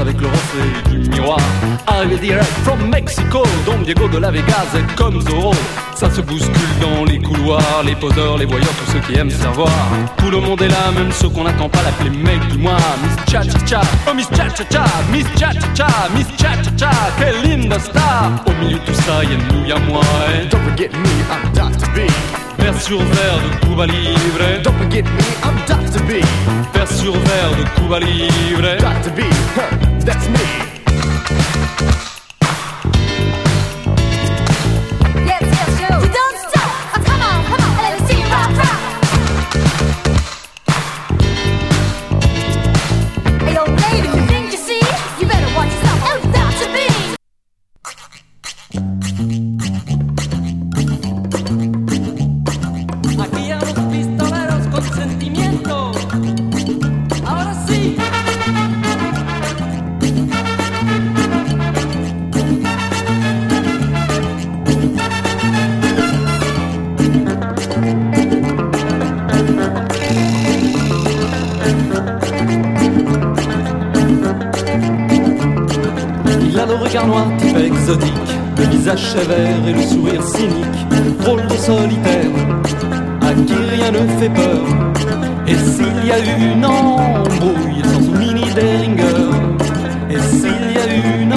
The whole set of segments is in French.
avec le reflet du miroir. Arrivé direct from Mexico, Don Diego de la Vegas est comme Zorro. Ça se bouscule dans les couloirs, les poseurs, les voyeurs, tous ceux qui aiment savoir. Tout le monde est là, même ceux qu'on n'attend pas l'appeler mec du mois. Miss Cha Cha Cha, oh Miss Cha Cha Cha, Miss Cha Cha Cha, Miss Cha Cha Cha, quelle linda star. Au milieu de tout ça, y'a nous, y'a moi. Et Don't forget me, I'm Dr. B. verre sur verre de Cuba Libre. Don't forget me, I'm Dr. B. Verre sur de Cuba Libre. Dr. B, huh, that's me. Regard noir type exotique, le visage sévère et le sourire cynique, drôle de solitaire, à qui rien ne fait peur. Et s'il y a eu une embrouille sans mini Deringer, et s'il y a eu une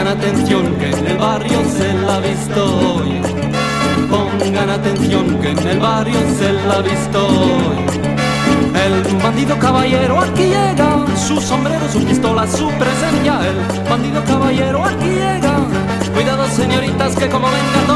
Pongan atención que en el barrio se la ha visto hoy. Pongan atención que en el barrio se la ha visto hoy. El bandido caballero aquí llega, su sombrero, su pistola, su presencia. El bandido caballero aquí llega. Cuidado señoritas que como vengan